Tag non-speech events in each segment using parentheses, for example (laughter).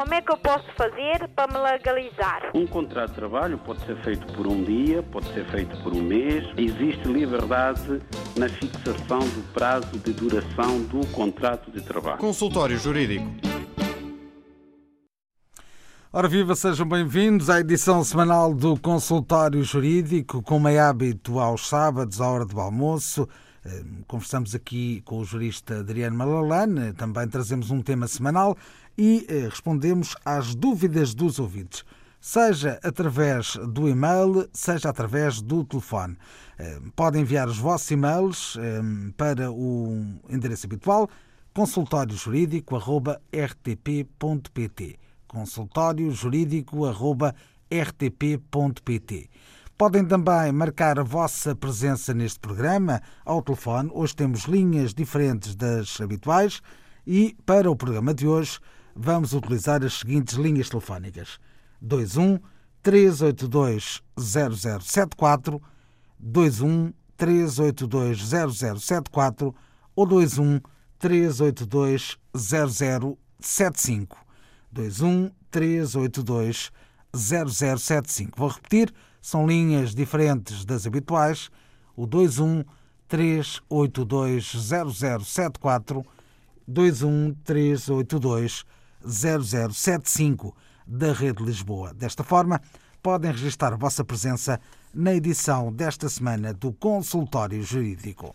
Como é que eu posso fazer para me legalizar? Um contrato de trabalho pode ser feito por um dia, pode ser feito por um mês. Existe liberdade na fixação do prazo de duração do contrato de trabalho. Consultório Jurídico. Ora viva, sejam bem-vindos à edição semanal do Consultório Jurídico, como é hábito aos sábados, à hora do almoço. Conversamos aqui com o jurista Adriano Malalane, também trazemos um tema semanal e eh, respondemos às dúvidas dos ouvintes, seja através do e-mail, seja através do telefone. Podem enviar os vossos e-mails para o endereço habitual consultóriojurídico.rtp.pt consultóriojurídico.rtp.pt. Podem também marcar a vossa presença neste programa ao telefone. Hoje temos linhas diferentes das habituais e para o programa de hoje vamos utilizar as seguintes linhas telefónicas: 21 382 0074, 21 382 0074 ou 21 382 0075. 21 382 0075. Vou repetir, são linhas diferentes das habituais. O 21 382 0074 21 382 0075 da Rede Lisboa. Desta forma, podem registrar a vossa presença na edição desta semana do Consultório Jurídico.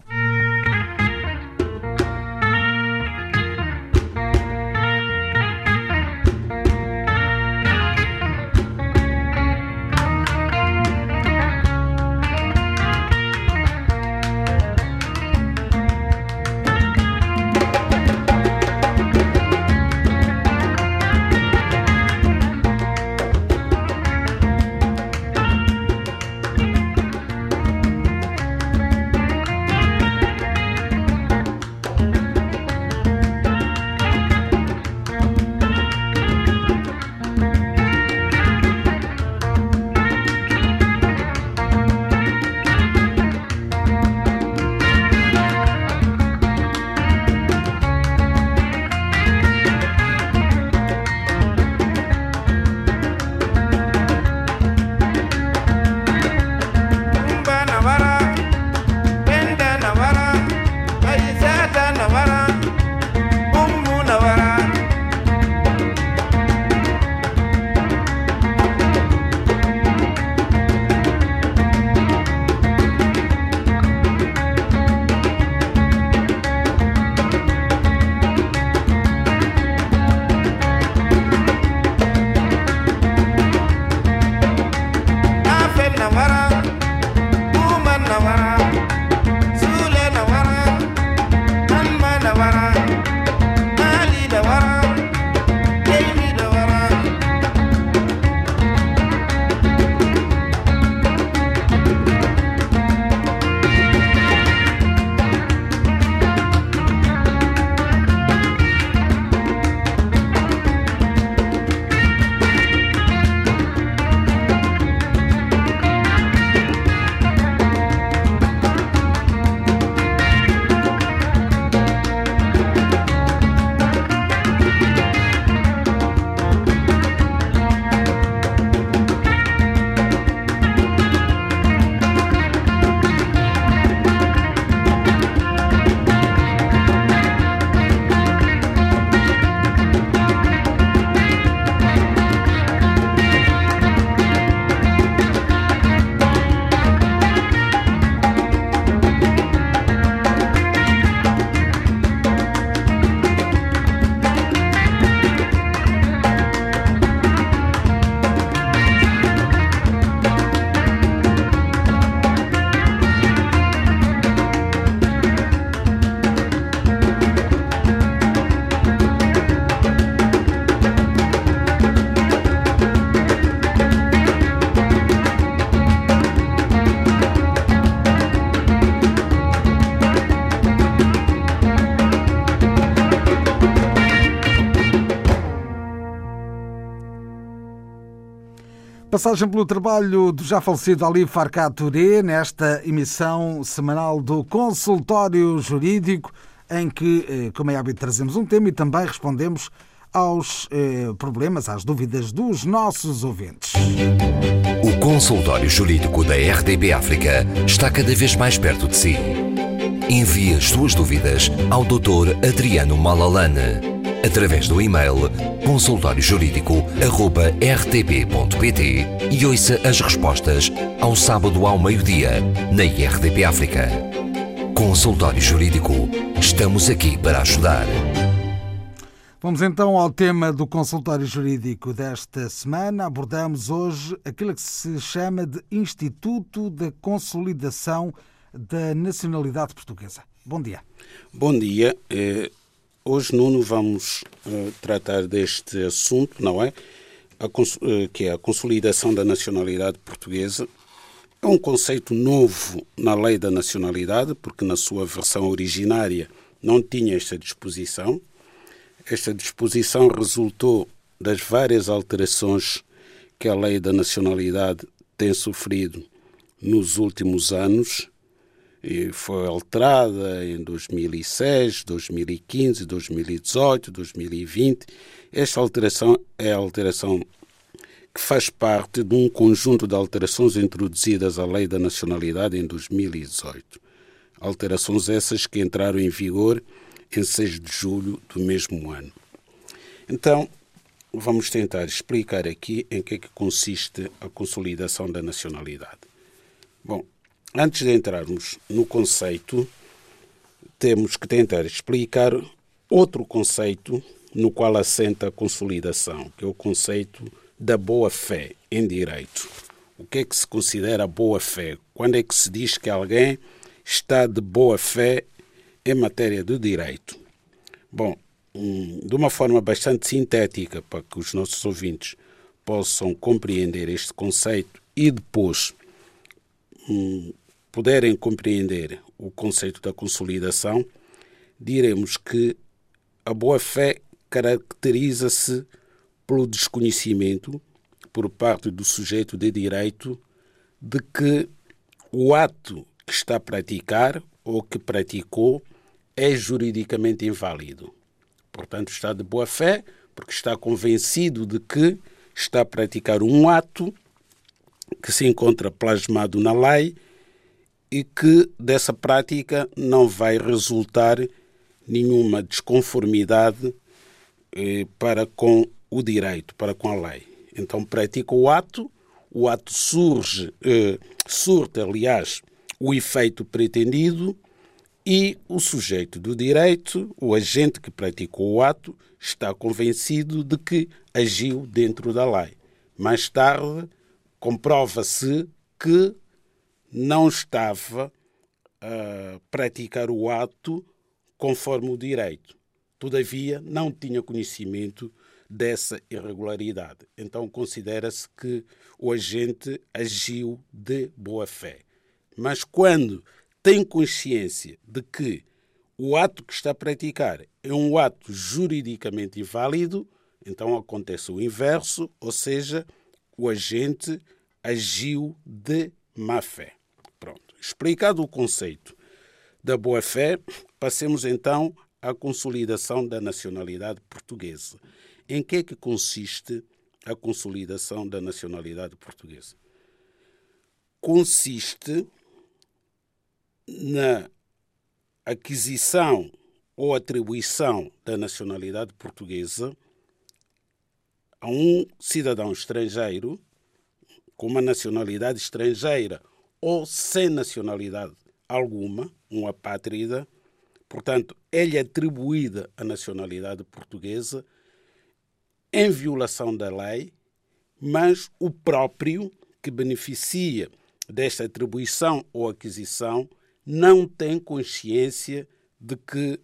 Passagem pelo trabalho do já falecido Ali Farcá Touré, nesta emissão semanal do Consultório Jurídico, em que, eh, como é hábito, trazemos um tema e também respondemos aos eh, problemas, às dúvidas dos nossos ouvintes. O consultório jurídico da RDB África está cada vez mais perto de si. Envie as suas dúvidas ao Dr. Adriano Malalane através do e-mail consultóriojurídico.rtp.pt e ouça as respostas ao sábado ao meio-dia na IRTP África. Consultório Jurídico. Estamos aqui para ajudar. Vamos então ao tema do consultório jurídico desta semana. Abordamos hoje aquilo que se chama de Instituto da Consolidação da Nacionalidade Portuguesa. Bom dia. Bom dia. Eh, Hoje, Nuno, vamos uh, tratar deste assunto, não é? Uh, que é a consolidação da nacionalidade portuguesa. É um conceito novo na lei da nacionalidade, porque na sua versão originária não tinha esta disposição. Esta disposição resultou das várias alterações que a lei da nacionalidade tem sofrido nos últimos anos foi alterada em 2006, 2015, 2018, 2020. Esta alteração é a alteração que faz parte de um conjunto de alterações introduzidas à Lei da Nacionalidade em 2018. Alterações essas que entraram em vigor em 6 de julho do mesmo ano. Então, vamos tentar explicar aqui em que é que consiste a consolidação da nacionalidade. Bom, Antes de entrarmos no conceito, temos que tentar explicar outro conceito no qual assenta a consolidação, que é o conceito da boa-fé em direito. O que é que se considera boa-fé? Quando é que se diz que alguém está de boa-fé em matéria de direito? Bom, hum, de uma forma bastante sintética, para que os nossos ouvintes possam compreender este conceito e depois hum, puderem compreender o conceito da consolidação, diremos que a boa-fé caracteriza-se pelo desconhecimento por parte do sujeito de direito de que o ato que está a praticar ou que praticou é juridicamente inválido. Portanto, está de boa fé porque está convencido de que está a praticar um ato que se encontra plasmado na lei e que dessa prática não vai resultar nenhuma desconformidade eh, para com o direito, para com a lei. Então pratica o ato, o ato surge, eh, aliás, o efeito pretendido e o sujeito do direito, o agente que praticou o ato, está convencido de que agiu dentro da lei. Mais tarde, comprova-se que não estava a praticar o ato conforme o direito. Todavia, não tinha conhecimento dessa irregularidade. Então, considera-se que o agente agiu de boa fé. Mas quando tem consciência de que o ato que está a praticar é um ato juridicamente inválido, então acontece o inverso, ou seja, o agente agiu de má fé. Explicado o conceito da boa-fé, passemos então à consolidação da nacionalidade portuguesa. Em que é que consiste a consolidação da nacionalidade portuguesa? Consiste na aquisição ou atribuição da nacionalidade portuguesa a um cidadão estrangeiro com uma nacionalidade estrangeira ou sem nacionalidade alguma, um apátrida, portanto, é-lhe atribuída a nacionalidade portuguesa em violação da lei, mas o próprio que beneficia desta atribuição ou aquisição não tem consciência de que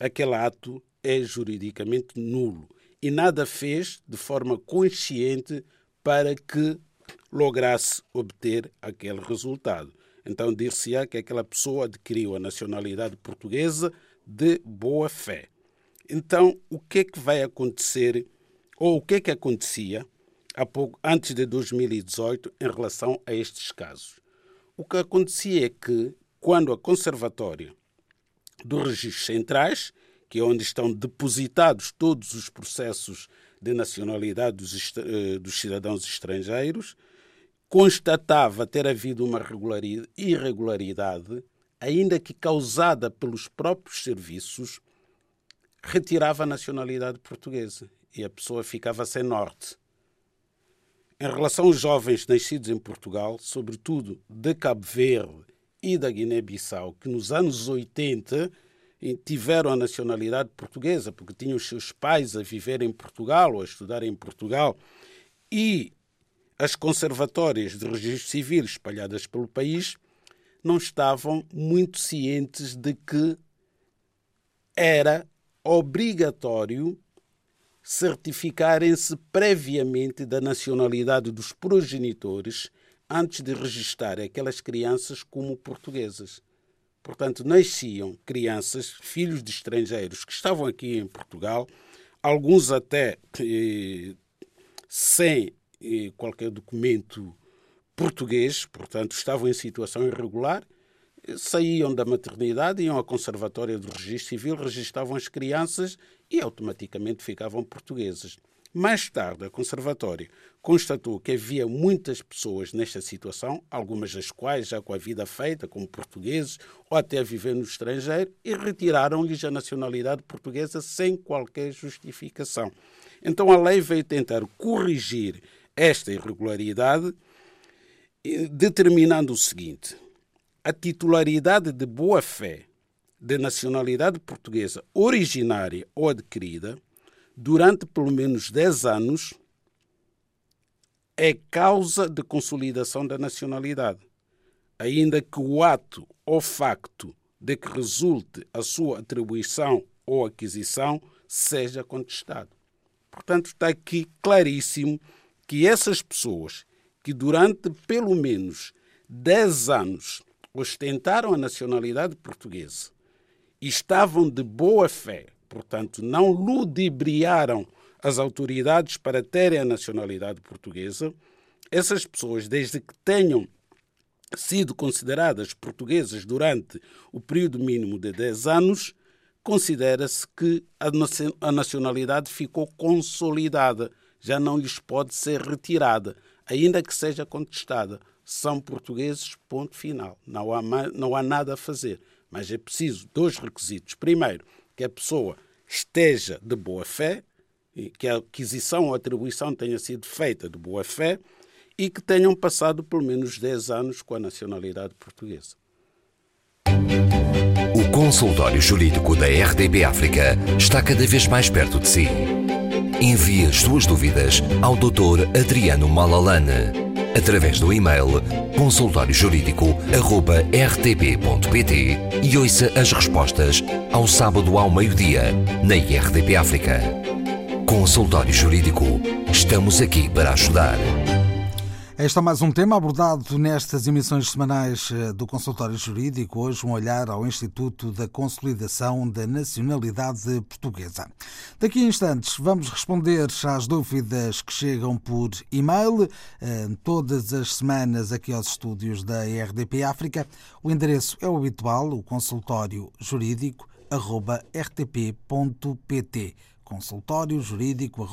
aquele ato é juridicamente nulo. E nada fez de forma consciente para que lograsse obter aquele resultado. Então, dir-se-á que aquela pessoa adquiriu a nacionalidade portuguesa de boa fé. Então, o que é que vai acontecer, ou o que é que acontecia há pouco, antes de 2018 em relação a estes casos? O que acontecia é que, quando a Conservatória dos Registros Centrais, que é onde estão depositados todos os processos de nacionalidade dos, eh, dos cidadãos estrangeiros, constatava ter havido uma irregularidade, ainda que causada pelos próprios serviços, retirava a nacionalidade portuguesa e a pessoa ficava sem norte. Em relação aos jovens nascidos em Portugal, sobretudo de Cabo Verde e da Guiné-Bissau, que nos anos 80 tiveram a nacionalidade portuguesa, porque tinham os seus pais a viver em Portugal ou a estudar em Portugal, e as conservatórias de registro civil espalhadas pelo país não estavam muito cientes de que era obrigatório certificarem-se previamente da nacionalidade dos progenitores antes de registrar aquelas crianças como portuguesas. Portanto, nasciam crianças, filhos de estrangeiros que estavam aqui em Portugal, alguns até eh, sem qualquer documento português, portanto, estavam em situação irregular, saíam da maternidade, iam ao Conservatório do Registro Civil, registavam as crianças e automaticamente ficavam portuguesas. Mais tarde, a Conservatória constatou que havia muitas pessoas nesta situação, algumas das quais já com a vida feita, como portugueses, ou até viver no estrangeiro, e retiraram-lhes a nacionalidade portuguesa sem qualquer justificação. Então a lei veio tentar corrigir esta irregularidade, determinando o seguinte: a titularidade de boa-fé de nacionalidade portuguesa originária ou adquirida durante pelo menos 10 anos é causa de consolidação da nacionalidade, ainda que o ato ou facto de que resulte a sua atribuição ou aquisição seja contestado. Portanto, está aqui claríssimo que essas pessoas que durante pelo menos 10 anos ostentaram a nacionalidade portuguesa e estavam de boa fé portanto, não ludibriaram as autoridades para terem a nacionalidade portuguesa, essas pessoas, desde que tenham sido consideradas portuguesas durante o período mínimo de 10 anos, considera-se que a nacionalidade ficou consolidada, já não lhes pode ser retirada, ainda que seja contestada. São portugueses, ponto final. Não há, não há nada a fazer. Mas é preciso dois requisitos. Primeiro, que a pessoa esteja de boa fé, que a aquisição ou atribuição tenha sido feita de boa fé e que tenham passado pelo menos 10 anos com a nacionalidade portuguesa. O consultório jurídico da RDB África está cada vez mais perto de si. Envie as suas dúvidas ao Dr. Adriano Malalane através do e-mail consultóriojurídico.rtp.pt e ouça as respostas ao sábado ao meio-dia na IRTP África. Consultório Jurídico. Estamos aqui para ajudar. Este é mais um tema abordado nestas emissões semanais eh, do Consultório Jurídico. Hoje, um olhar ao Instituto da Consolidação da Nacionalidade Portuguesa. Daqui a instantes, vamos responder às dúvidas que chegam por e-mail, eh, todas as semanas aqui aos estúdios da RDP África. O endereço é o habitual, o consultório jurídico, rtp.pt consultório jurídico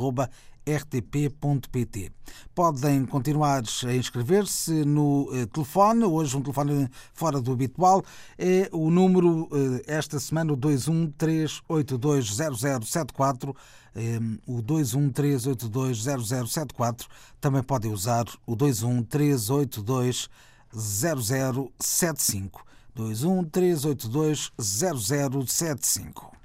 rtp.pt. Podem continuar a inscrever-se no eh, telefone, hoje um telefone fora do habitual, é o número, eh, esta semana, o 213820074, eh, o 213820074, também podem usar o 213820075. 213820075.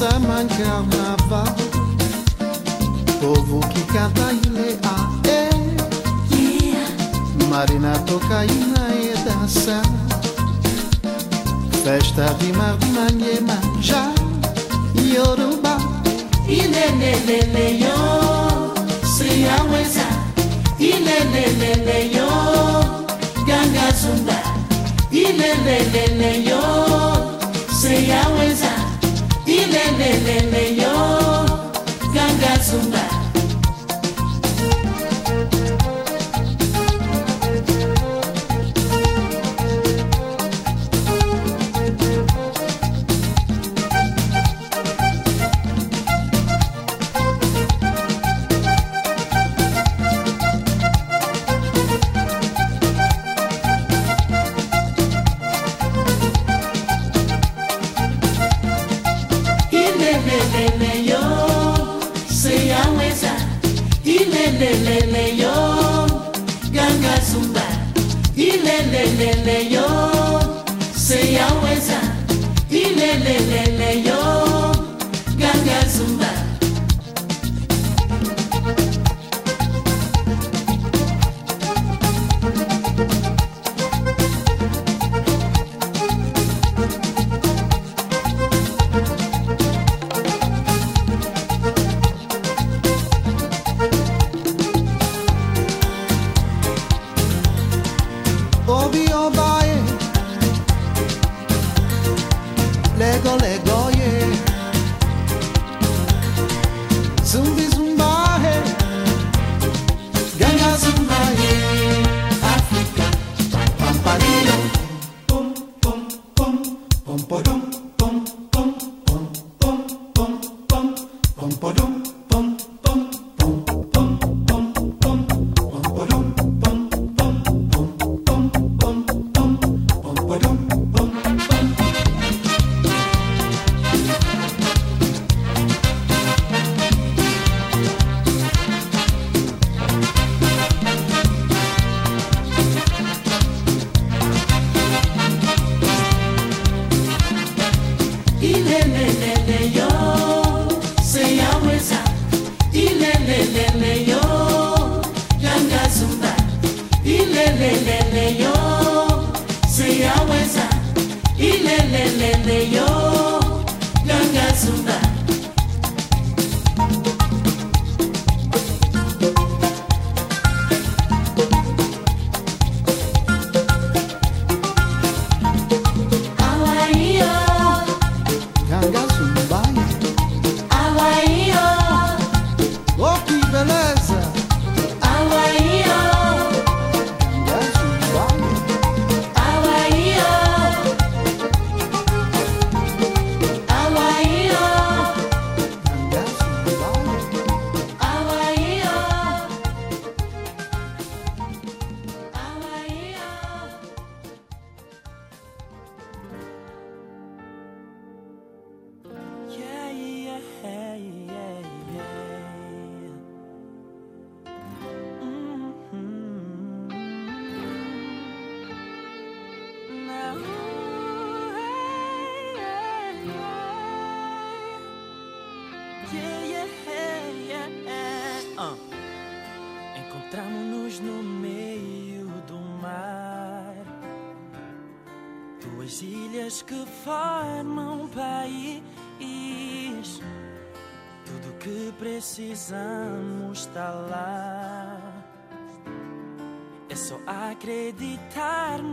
samba de carnaval Povo que canta e lê a é. Marina toca e na e dança. Festa de Marimanye Manjá Yoruba. Ilelelele yo. Sriaweza Ilelelele yo. Ganga Zumba. Ilelelele yo. Sriaweza nenenene yo ganga zumba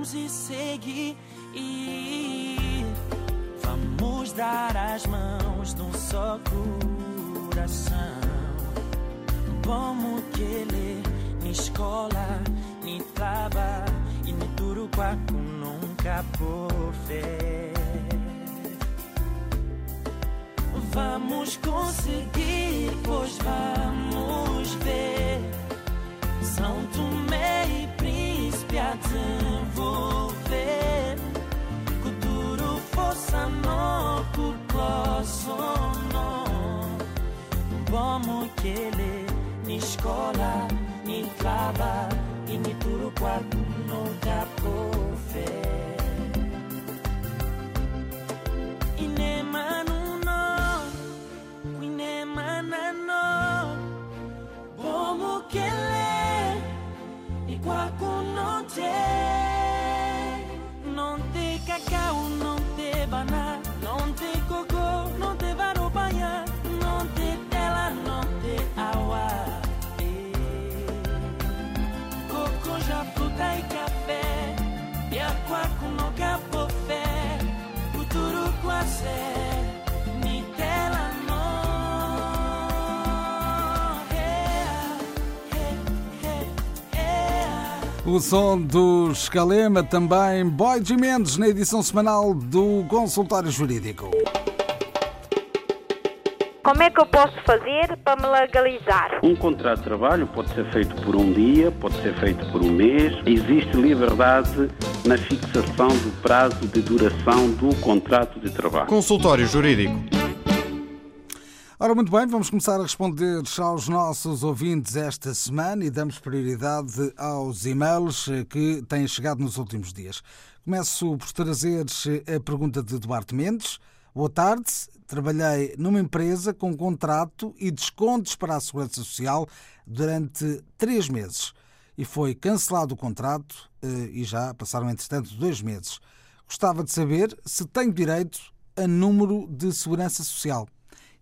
vamos e seguir. Vamos dar as mãos num só coração. Como querer, na escola, me traba, e no duro quaco nunca por fé. Vamos conseguir, pois vamos ver. São Tomé e a desenvolver. Futuro força no sono. Vamos que ele ni escola, ni traba e ni tudo quaco nunca por fé. Inemanuno, Inemanano, não tem, não tem cacau, não tem banana, O som do Escalema também, Boy de Mendes, na edição semanal do Consultório Jurídico. Como é que eu posso fazer para me legalizar? Um contrato de trabalho pode ser feito por um dia, pode ser feito por um mês. Existe liberdade na fixação do prazo de duração do contrato de trabalho. Consultório Jurídico. Ora, muito bem, vamos começar a responder aos nossos ouvintes esta semana e damos prioridade aos e-mails que têm chegado nos últimos dias. Começo por trazer a pergunta de Duarte Mendes. Boa tarde. Trabalhei numa empresa com contrato e descontos para a Segurança Social durante três meses e foi cancelado o contrato eh, e já passaram, entretanto, dois meses. Gostava de saber se tenho direito a número de Segurança Social.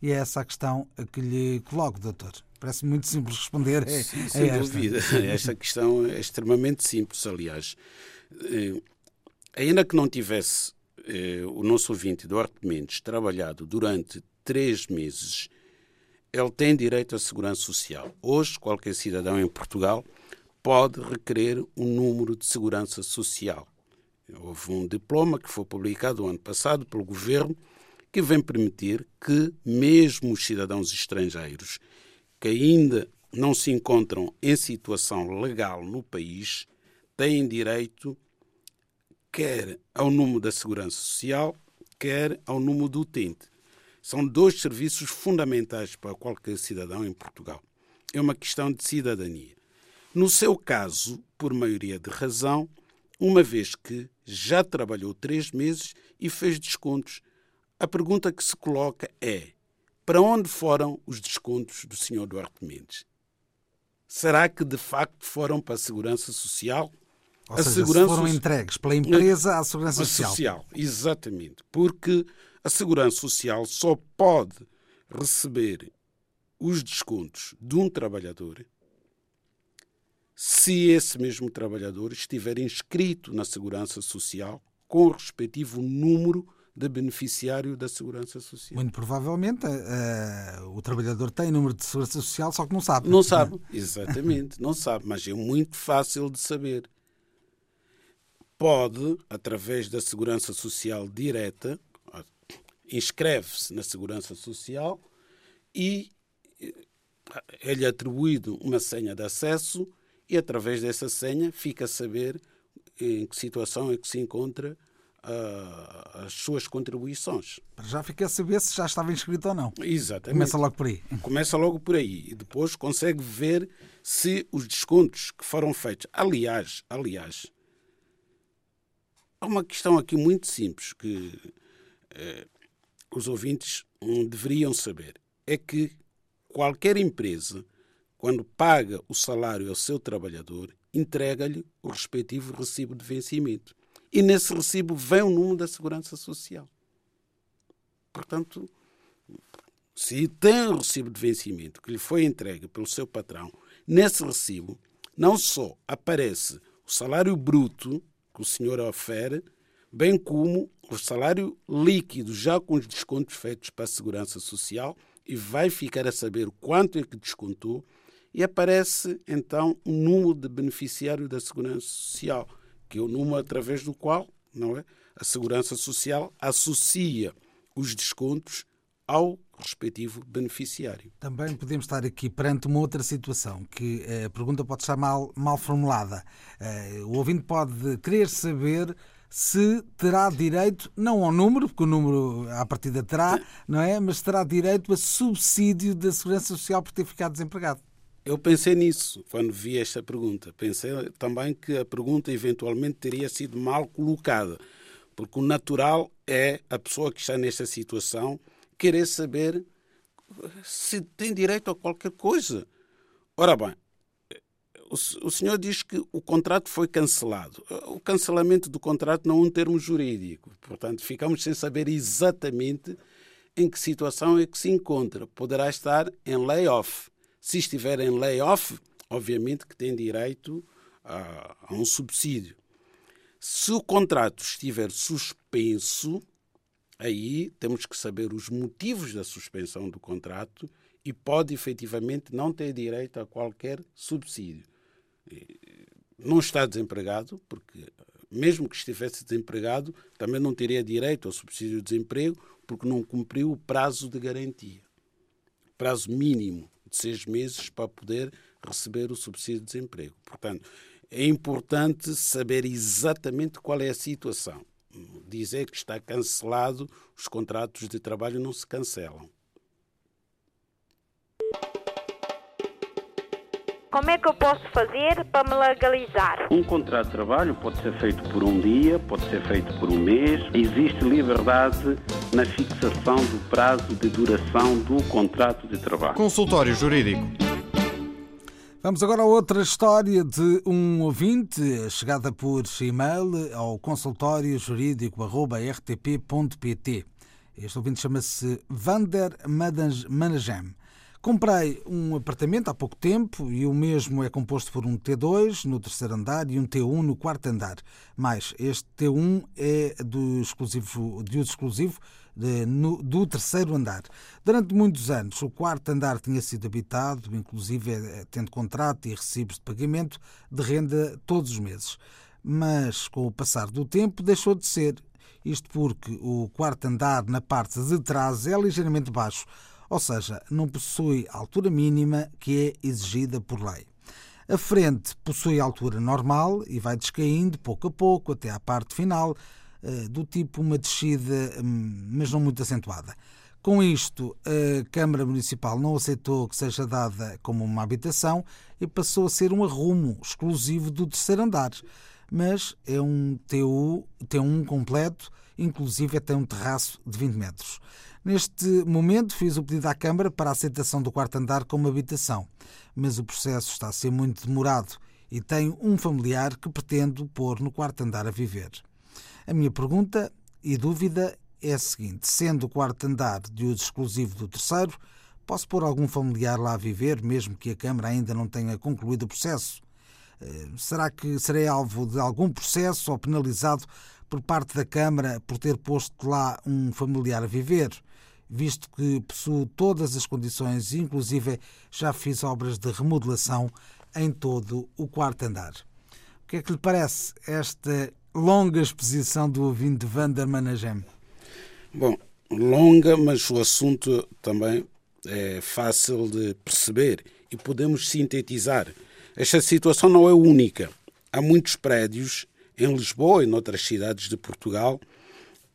E é essa a questão que lhe coloco, doutor. Parece muito simples responder a, Sim, sem esta. dúvida. (laughs) Esta questão é extremamente simples, aliás. Eh, Ainda que não tivesse eh, o nosso ouvinte Eduardo Mendes trabalhado durante três meses, ele tem direito à segurança social. Hoje, qualquer cidadão em Portugal pode requerer um número de segurança social. Houve um diploma que foi publicado o ano passado pelo governo que vem permitir que, mesmo os cidadãos estrangeiros que ainda não se encontram em situação legal no país, têm direito quer ao número da Segurança Social, quer ao número do utente. São dois serviços fundamentais para qualquer cidadão em Portugal. É uma questão de cidadania. No seu caso, por maioria de razão, uma vez que já trabalhou três meses e fez descontos, a pergunta que se coloca é: para onde foram os descontos do Sr. Duarte Mendes? Será que de facto foram para a Segurança Social? Ou seja, se foram entregues pela empresa à Segurança a Social. social, exatamente. Porque a Segurança Social só pode receber os descontos de um trabalhador se esse mesmo trabalhador estiver inscrito na Segurança Social com o respectivo número de beneficiário da Segurança Social. Muito provavelmente eh, o trabalhador tem número de segurança social, só que não sabe. Não sabe, exatamente, não sabe, mas é muito fácil de saber. Pode, através da Segurança Social direta, inscreve-se na Segurança Social e eh, é-lhe atribuído uma senha de acesso e, através dessa senha, fica a saber em que situação é que se encontra ah, as suas contribuições. Já fica a saber se já estava inscrito ou não. Exatamente. Começa logo por aí. Começa logo por aí e depois consegue ver se os descontos que foram feitos. Aliás, aliás, há uma questão aqui muito simples que eh, os ouvintes hum, deveriam saber. É que qualquer empresa, quando paga o salário ao seu trabalhador, entrega-lhe o respectivo recibo de vencimento. E nesse recibo vem o número da Segurança Social. Portanto, se tem o recibo de vencimento que lhe foi entregue pelo seu patrão, nesse recibo não só aparece o salário bruto que o senhor ofere, bem como o salário líquido, já com os descontos feitos para a Segurança Social, e vai ficar a saber quanto é que descontou e aparece então um número de beneficiário da Segurança Social, que é o número através do qual não é, a Segurança Social associa os descontos ao respectivo beneficiário. Também podemos estar aqui perante uma outra situação, que eh, a pergunta pode estar mal, mal formulada. Eh, O ouvinte pode querer saber se terá direito, não ao número, porque o número à partida terá, não é? Mas terá direito a subsídio da Segurança Social por ter ficado desempregado. Eu pensei nisso quando vi esta pergunta. Pensei também que a pergunta eventualmente teria sido mal colocada, porque o natural é a pessoa que está nesta situação querer saber se tem direito a qualquer coisa. Ora bem, o, se- o senhor diz que o contrato foi cancelado. O cancelamento do contrato não é um termo jurídico, portanto, ficamos sem saber exatamente em que situação é que se encontra. Poderá estar em layoff. Se estiver em layoff, obviamente que tem direito a, a um subsídio. Se o contrato estiver suspenso, aí temos que saber os motivos da suspensão do contrato e pode efetivamente não ter direito a qualquer subsídio. Não está desempregado, porque mesmo que estivesse desempregado, também não teria direito ao subsídio de desemprego, porque não cumpriu o prazo de garantia. Prazo mínimo de seis meses para poder receber o subsídio de desemprego. Portanto, é importante saber exatamente qual é a situação. Dizer que está cancelado, os contratos de trabalho não se cancelam. Como é que eu posso fazer para me legalizar? Um contrato de trabalho pode ser feito por um dia, pode ser feito por um mês. Existe liberdade na fixação do prazo de duração do contrato de trabalho. Consultório Jurídico. Vamos agora a outra história de um ouvinte, chegada por e-mail ao consultório jurídico.rtp.pt. Este ouvinte chama-se Vander Managem. Comprei um apartamento há pouco tempo e o mesmo é composto por um T2 no terceiro andar e um T1 no quarto andar. Mas este T1 é do exclusivo, de uso exclusivo de, no, do terceiro andar. Durante muitos anos, o quarto andar tinha sido habitado, inclusive eh, tendo contrato e recibos de pagamento de renda todos os meses. Mas, com o passar do tempo, deixou de ser. Isto porque o quarto andar na parte de trás é ligeiramente baixo, ou seja, não possui a altura mínima que é exigida por lei. A frente possui altura normal e vai descaindo pouco a pouco até à parte final, eh, do tipo uma descida, hum, mas não muito acentuada. Com isto, a Câmara Municipal não aceitou que seja dada como uma habitação e passou a ser um arrumo exclusivo do terceiro andar. Mas é um TU, T1 completo, inclusive até um terraço de 20 metros. Neste momento, fiz o pedido à Câmara para a aceitação do quarto andar como habitação, mas o processo está a ser muito demorado e tenho um familiar que pretendo pôr no quarto andar a viver. A minha pergunta e dúvida é a seguinte: sendo o quarto andar de uso exclusivo do terceiro, posso pôr algum familiar lá a viver, mesmo que a Câmara ainda não tenha concluído o processo? Eh, Será que serei alvo de algum processo ou penalizado por parte da Câmara por ter posto lá um familiar a viver? Visto que possuo todas as condições, inclusive já fiz obras de remodelação em todo o quarto andar. O que é que lhe parece esta longa exposição do ouvinte Vander Managem? Bom, longa, mas o assunto também é fácil de perceber e podemos sintetizar. Esta situação não é única. Há muitos prédios em Lisboa e noutras cidades de Portugal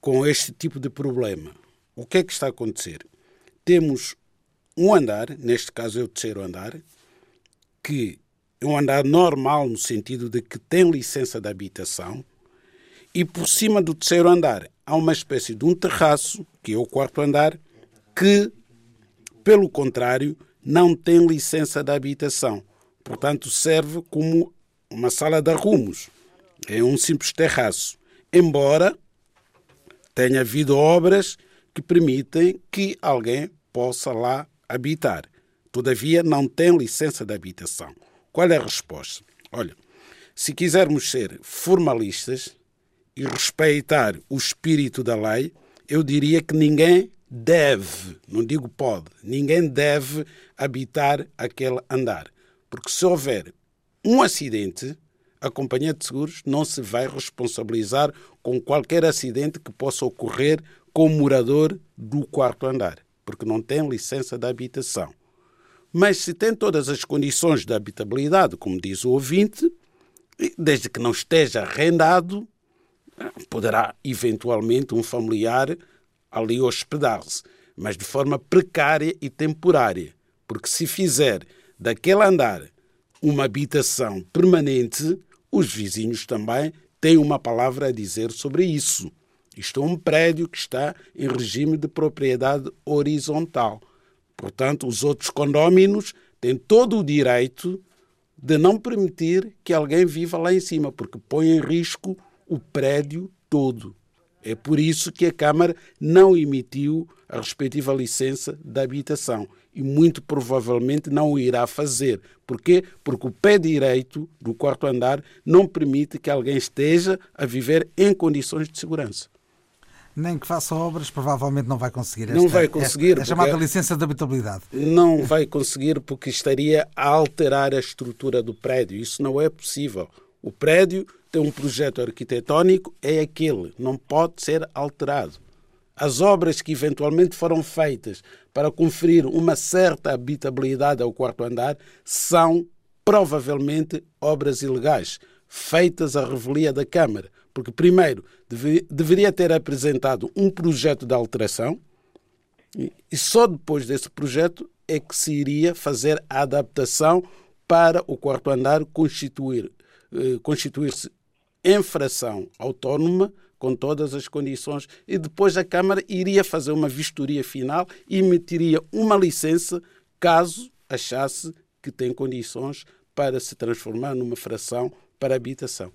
com este tipo de problema. O que é que está a acontecer? Temos um andar, neste caso é o terceiro andar, que é um andar normal no sentido de que tem licença de habitação, e por cima do terceiro andar há uma espécie de um terraço, que é o quarto andar, que, pelo contrário, não tem licença de habitação. Portanto, serve como uma sala de arrumos. É um simples terraço. Embora tenha havido obras que permitem que alguém possa lá habitar. Todavia, não tem licença de habitação. Qual é a resposta? Olha, se quisermos ser formalistas e respeitar o espírito da lei, eu diria que ninguém deve, não digo pode, ninguém deve habitar aquele andar. Porque se houver um acidente, a companhia de seguros não se vai responsabilizar com qualquer acidente que possa ocorrer com o morador do quarto andar, porque não tem licença de habitação. Mas se tem todas as condições de habitabilidade, como diz o ouvinte, desde que não esteja arrendado, poderá eventualmente um familiar ali hospedar-se, mas de forma precária e temporária, porque se fizer daquele andar uma habitação permanente, os vizinhos também têm uma palavra a dizer sobre isso. Isto é um prédio que está em regime de propriedade horizontal. Portanto, os outros condóminos têm todo o direito de não permitir que alguém viva lá em cima, porque põe em risco o prédio todo. É por isso que a Câmara não emitiu a respectiva licença de habitação e muito provavelmente não o irá fazer. Porquê? Porque o pé direito do quarto andar não permite que alguém esteja a viver em condições de segurança. Nem que faça obras, provavelmente não vai conseguir. Não vai conseguir, É, chamada licença de habitabilidade. Não vai conseguir porque estaria a alterar a estrutura do prédio. Isso não é possível. O prédio tem um projeto arquitetónico, é aquele, não pode ser alterado. As obras que eventualmente foram feitas para conferir uma certa habitabilidade ao quarto andar são provavelmente obras ilegais, feitas à revelia da Câmara, porque primeiro deve- deveria ter apresentado um projeto de alteração, e só depois desse projeto é que se iria fazer a adaptação para o quarto andar constituir, eh, constituir-se infração autónoma com todas as condições e depois a Câmara iria fazer uma vistoria final e emitiria uma licença caso achasse que tem condições para se transformar numa fração para habitação.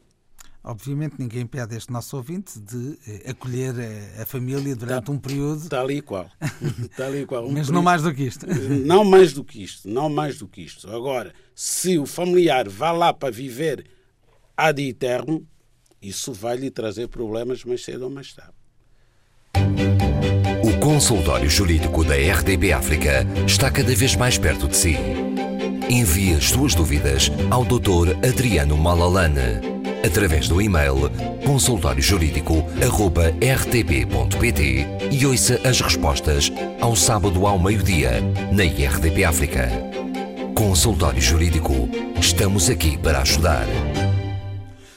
Obviamente, ninguém pede a este nosso ouvinte de eh, acolher eh, a família durante um período, Tal e qual. Tal e qual. Um mas período- não mais do que isto. (laughs) Não mais do que isto, não mais do que isto. Agora, se o familiar vá lá para viver ad eterno, isso vai lhe trazer problemas mais cedo ou mais tarde. O consultório jurídico da RDB África está cada vez mais perto de si. Envie as suas dúvidas ao Dr. Adriano Malalane através do e-mail consultóriojurídico@rtp.pt e ouça as respostas ao sábado ao meio-dia na RDP África. Consultório Jurídico. Estamos aqui para ajudar.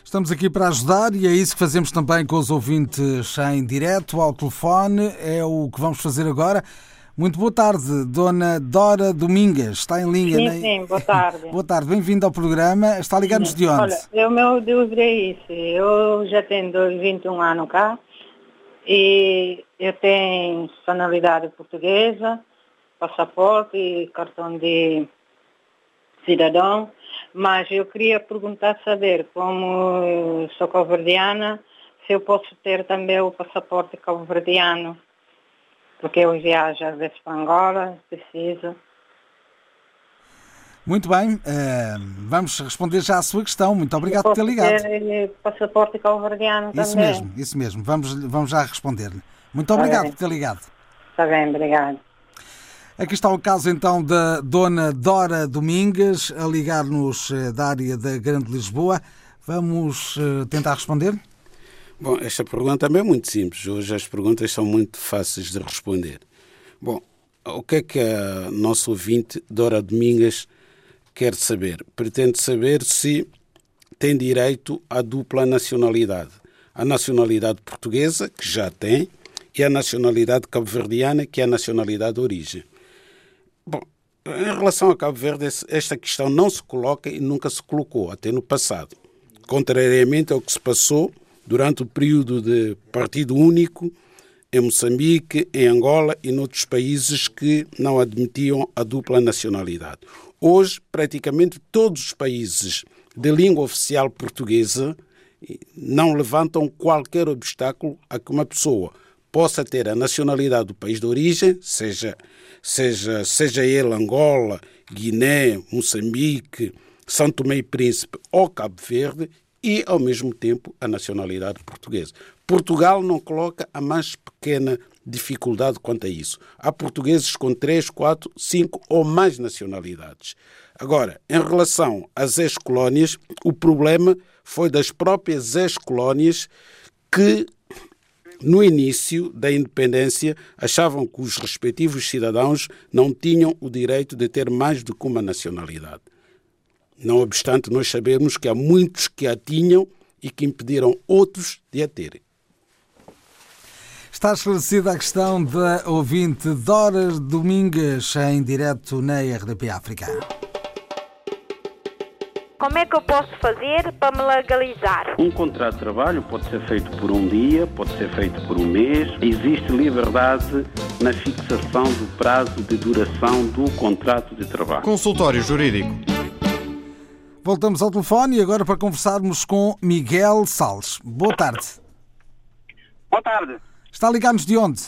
Estamos aqui para ajudar e é isso que fazemos também com os ouvintes em direto ao telefone. É o que vamos fazer agora. Muito boa tarde, Dona Dora Domingas. Está em linha, Sim, né? sim, boa tarde. (laughs) Boa tarde, bem-vindo ao programa. Está ligado-nos de onde? Olha, o meu dúvida é isso. Eu já tenho dois- 21 anos cá e eu tenho nacionalidade portuguesa, passaporte e cartão de cidadão, mas eu queria perguntar, saber, como sou cabo-verdiana, se eu posso ter também o passaporte cabo-verdiano, porque eu viajo às vezes para Angola, preciso. Muito bem, eh, vamos responder já à sua questão. Muito obrigado por ter ligado. ter eh, passaporte cabo-verdiano Isso também? mesmo, isso mesmo. Vamos, vamos já responder-lhe. Muito Está obrigado por ter ligado. Está bem, obrigado. Aqui está o caso então da Dona Dora Domingas a ligar-nos eh, da área da Grande Lisboa. Vamos tentar responder? Bom, esta pergunta também é muito simples. Hoje as perguntas são muito fáceis de responder. Bom, o que é que a nossa ouvinte, Dora Domingas, quer saber? Pretende saber se tem direito à dupla nacionalidade. A nacionalidade portuguesa, que já tem, e a nacionalidade cabo-verdiana, que é a nacionalidade de origem. Bom, em relação a Cabo Verde, esta questão não se coloca e nunca se colocou, até no passado. Contrariamente ao que se passou durante o período de partido único em Moçambique, em Angola e noutros países que não admitiam a dupla nacionalidade. Hoje, praticamente todos os países de língua oficial portuguesa não levantam qualquer obstáculo a que uma pessoa possa ter a nacionalidade do país de origem, seja, seja, seja ele Angola, Guiné, Moçambique, São Tomé e Príncipe ou Cabo Verde, e, ao mesmo tempo, a nacionalidade portuguesa. Portugal não coloca a mais pequena dificuldade quanto a isso. Há portugueses com três, quatro, cinco ou mais nacionalidades. Agora, em relação às ex-colónias, o problema foi das próprias ex-colónias que, no início da independência, achavam que os respectivos cidadãos não tinham o direito de ter mais do que uma nacionalidade. Não obstante, nós sabemos que há muitos que a tinham e que impediram outros de a terem. Está esclarecida a questão da ouvinte Doras Domingues em direto na RDP África. Como é que eu posso fazer para me legalizar? Um contrato de trabalho pode ser feito por um dia, pode ser feito por um mês. Existe liberdade na fixação do prazo de duração do contrato de trabalho. Consultório Jurídico. Voltamos ao telefone e agora para conversarmos com Miguel Salles. Boa tarde. Boa tarde. Está a ligar-nos de onde?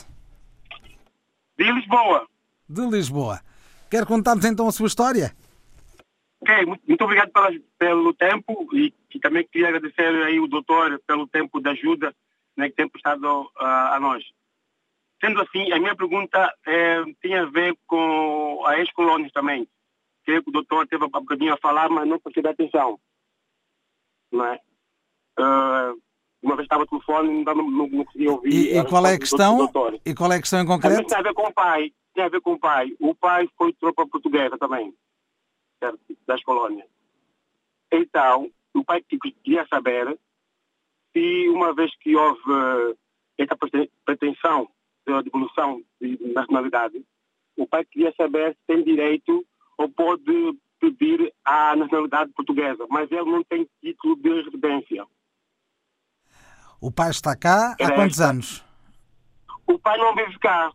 De Lisboa. De Lisboa. Quer contar-nos então a sua história? Ok, muito, obrigado pela- pelo tempo e, e também queria agradecer aí o doutor pelo tempo de ajuda né, que tem prestado ah, a nós. Sendo assim, a minha pergunta eh, tem a ver com a ex-colônias também. O doutor teve um bocadinho a falar, mas não prestei atenção. Não é? Ah, uma vez estava no telefone, não, não, não conseguia ouvir. E, e qual é a do questão? E qual é a questão em concreto? tem a ver com o pai. Tem a ver com o pai. O pai foi tropa portuguesa também, certo? das colônias. Então, o pai que- queria saber se uma vez que houve essa prete- pretensão de devolução de nacionalidade, o pai queria saber se tem direito ou pode pedir a nacionalidade portuguesa, mas ele não tem título de residência. O pai está cá há quantos anos? O pai não vive cá.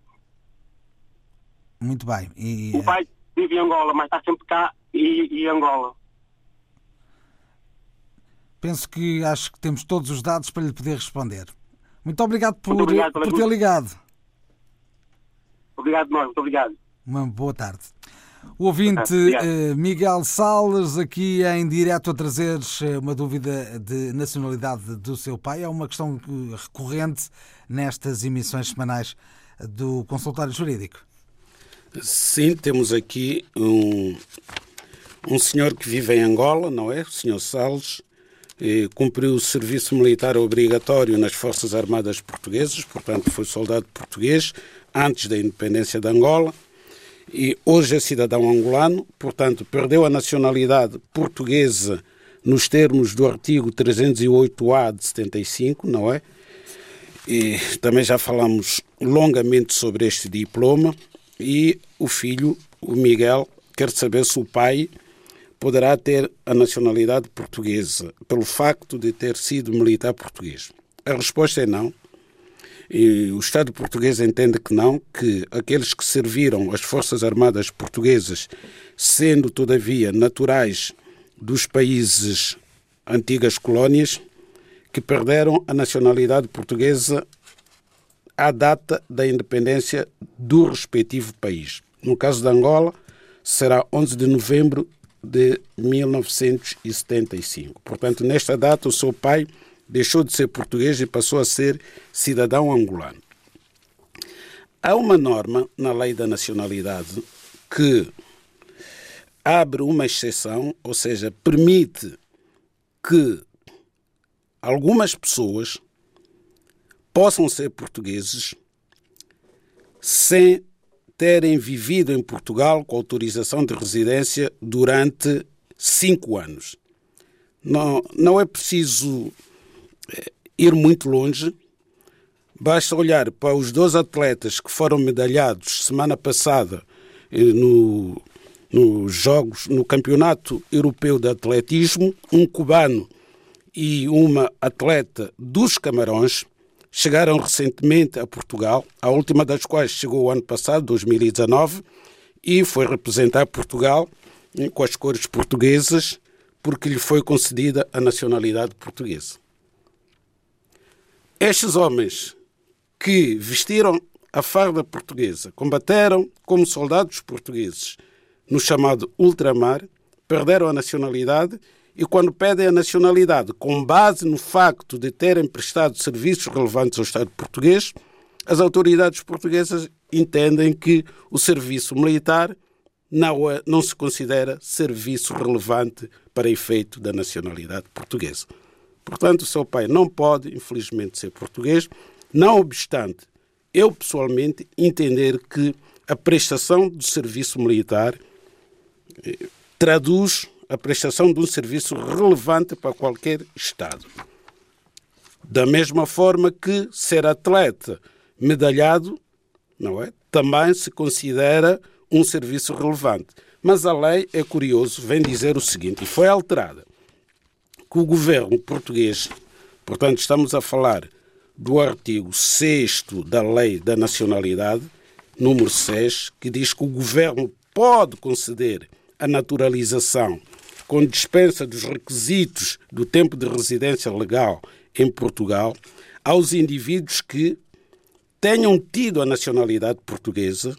Muito bem. E, O pai vive em Angola, mas está sempre cá e, e em Angola. Penso que acho que temos todos os dados para lhe poder responder. Muito obrigado por, Muito obrigado por ter ligado. Obrigado, nós. Muito obrigado. Uma boa tarde. O ouvinte Obrigado. eh, Miguel Salles, aqui em direto a trazer eh, uma dúvida de nacionalidade do seu pai. É uma questão eh, recorrente nestas emissões semanais do consultório jurídico. Sim, temos aqui um, um senhor que vive em Angola, não é? O senhor Salles. cumpriu o serviço militar obrigatório nas Forças Armadas Portuguesas, portanto, foi soldado português antes da independência de Angola. E hoje é cidadão angolano, portanto, perdeu a nacionalidade portuguesa nos termos do artigo 308-A de 75, não é? E também já falamos longamente sobre este diploma e o filho, o Miguel, quer saber se o pai poderá ter a nacionalidade portuguesa pelo facto de ter sido militar português. A resposta é não. E o Estado português entende que não, que aqueles que serviram as Forças Armadas portuguesas, sendo todavia naturais dos países antigas colónias, que perderam a nacionalidade portuguesa à data da independência do respectivo país. No caso de Angola, será 11 de novembro de 1975. Portanto, nesta data, o seu pai deixou de ser português e passou a ser cidadão angolano. Há uma norma na lei da nacionalidade que abre uma exceção, ou seja, permite que algumas pessoas possam ser portugueses sem terem vivido em Portugal com autorização de residência durante cinco anos. Não, não é preciso ir muito longe, basta olhar para os dois atletas que foram medalhados semana passada eh, no, nos Jogos, no Campeonato Europeu de Atletismo, um cubano e uma atleta dos Camarões chegaram recentemente a Portugal, a última das quais chegou o ano passado, 2019, e foi representar Portugal eh, com as cores portuguesas, porque lhe foi concedida a nacionalidade portuguesa. Estes homens que vestiram a farda portuguesa, combateram como soldados portugueses no chamado ultramar, perderam a nacionalidade e, quando pedem a nacionalidade com base no facto de terem prestado serviços relevantes ao Estado português, as autoridades portuguesas entendem que o serviço militar não, é, não se considera serviço relevante para efeito da nacionalidade portuguesa. Portanto, o seu pai não pode, infelizmente, ser português, não obstante, eu pessoalmente entender que a prestação do serviço militar eh, traduz a prestação de um serviço relevante para qualquer Estado. Da mesma forma que ser atleta medalhado, não é? Também se considera um serviço relevante. Mas a lei, é curioso, vem dizer o seguinte, e foi alterada, que o governo português, portanto estamos a falar do artigo 6 da Lei da Nacionalidade, número 6, que diz que o governo pode conceder a naturalização com dispensa dos requisitos do tempo de residência legal em Portugal aos indivíduos que tenham tido a nacionalidade portuguesa,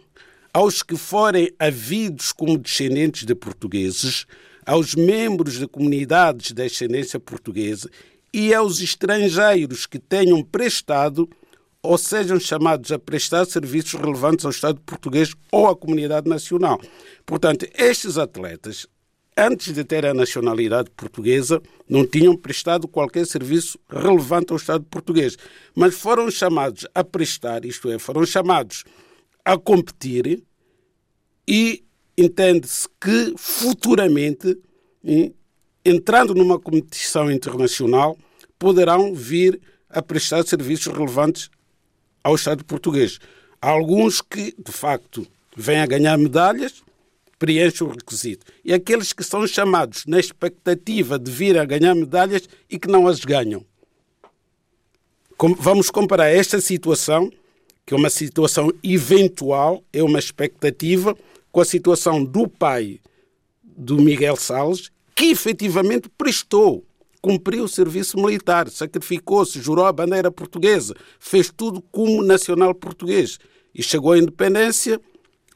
aos que forem havidos como descendentes de portugueses, aos membros de comunidades de ascendência portuguesa e aos estrangeiros que tenham prestado ou sejam chamados a prestar serviços relevantes ao Estado português ou à comunidade nacional. Portanto, estes atletas, antes de ter a nacionalidade portuguesa, não tinham prestado qualquer serviço relevante ao Estado português, mas foram chamados a prestar, isto é, foram chamados a competir e entende-se que futuramente, entrando numa competição internacional, poderão vir a prestar serviços relevantes ao Estado português. Há alguns que, de facto, vêm a ganhar medalhas, preenchem o requisito. E aqueles que são chamados na expectativa de vir a ganhar medalhas e que não as ganham. Vamos comparar esta situação, que é uma situação eventual, é uma expectativa, com a situação do pai do Miguel Salles, que efetivamente prestou, cumpriu o serviço militar, sacrificou-se, jurou a bandeira portuguesa, fez tudo como nacional português e chegou à independência,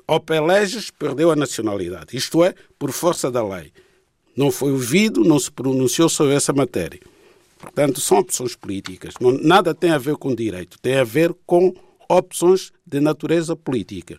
ao Peleges, perdeu a nacionalidade. Isto é, por força da lei. Não foi ouvido, não se pronunciou sobre essa matéria. Portanto, são opções políticas. Nada tem a ver com direito, tem a ver com opções de natureza política.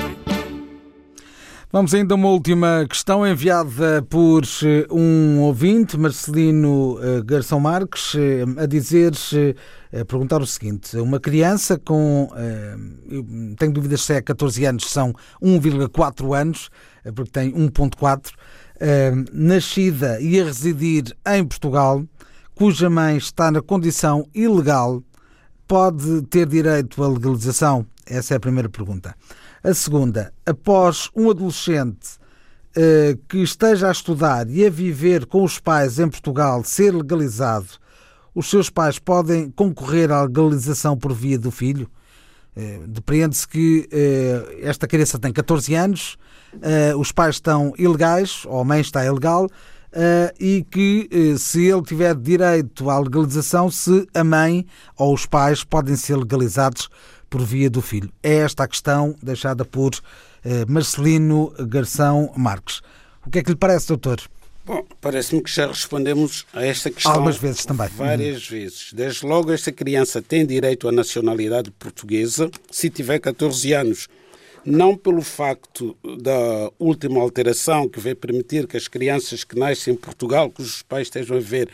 Vamos ainda a uma última questão enviada por eh, um ouvinte, Marcelino eh, Garção Marques, eh, a dizer, a perguntar o seguinte: uma criança com, tenho dúvidas se é 14 anos, são 1,4 anos, porque tem 1,4, nascida e a residir em Portugal, cuja mãe está na condição ilegal, pode ter direito à legalização? Essa é a primeira pergunta. A segunda, após um adolescente uh, que esteja a estudar e a viver com os pais em Portugal ser legalizado, os seus pais podem concorrer à legalização por via do filho? Uh, Depreende-se que uh, esta criança tem 14 anos, os pais estão ilegais, ou a mãe está ilegal, e que se ele tiver direito à legalização, se a mãe ou os pais podem ser legalizados por via do filho. É esta a questão deixada por eh, Marcelino Garção Marques. O que é que lhe parece, doutor? Bom, parece-me que já respondemos a esta questão algumas vezes também. Várias uhum. vezes. Desde logo, esta criança tem direito à nacionalidade portuguesa se tiver 14 anos. Não pelo facto da última alteração que vai permitir que as crianças que nascem em Portugal, cujos pais estejam a ver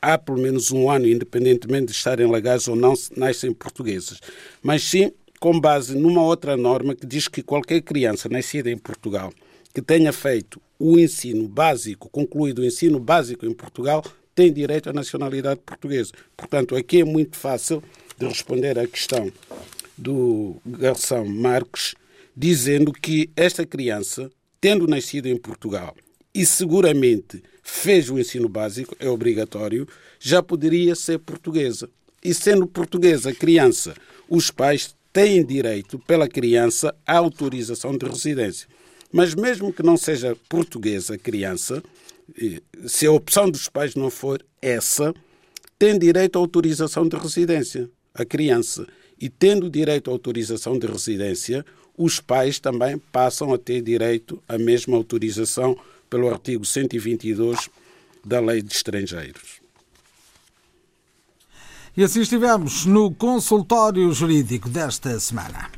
há pelo menos um ano, independentemente de estarem legais ou não, nascem portuguesas. Mas sim com base numa outra norma que diz que qualquer criança nascida em Portugal que tenha feito o ensino básico, concluído o ensino básico em Portugal, tem direito à nacionalidade portuguesa. Portanto, aqui é muito fácil de responder à questão do Garção Marques, dizendo que esta criança, tendo nascido em Portugal e seguramente fez o ensino básico, é obrigatório, já poderia ser portuguesa. E sendo portuguesa criança, os pais têm direito pela criança à autorização de residência. Mas mesmo que não seja portuguesa criança, se a opção dos pais não for essa, tem direito à autorização de residência, a criança. E tendo direito à autorização de residência, os pais também passam a ter direito à mesma autorização pelo artigo 122 da Lei de Estrangeiros. E assim estivemos no consultório jurídico desta semana.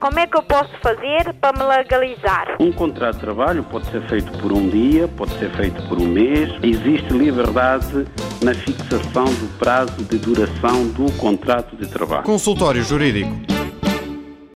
Como é que eu posso fazer para me legalizar? Um contrato de trabalho pode ser feito por um dia, pode ser feito por um mês. Existe liberdade na fixação do prazo de duração do contrato de trabalho. Consultório Jurídico.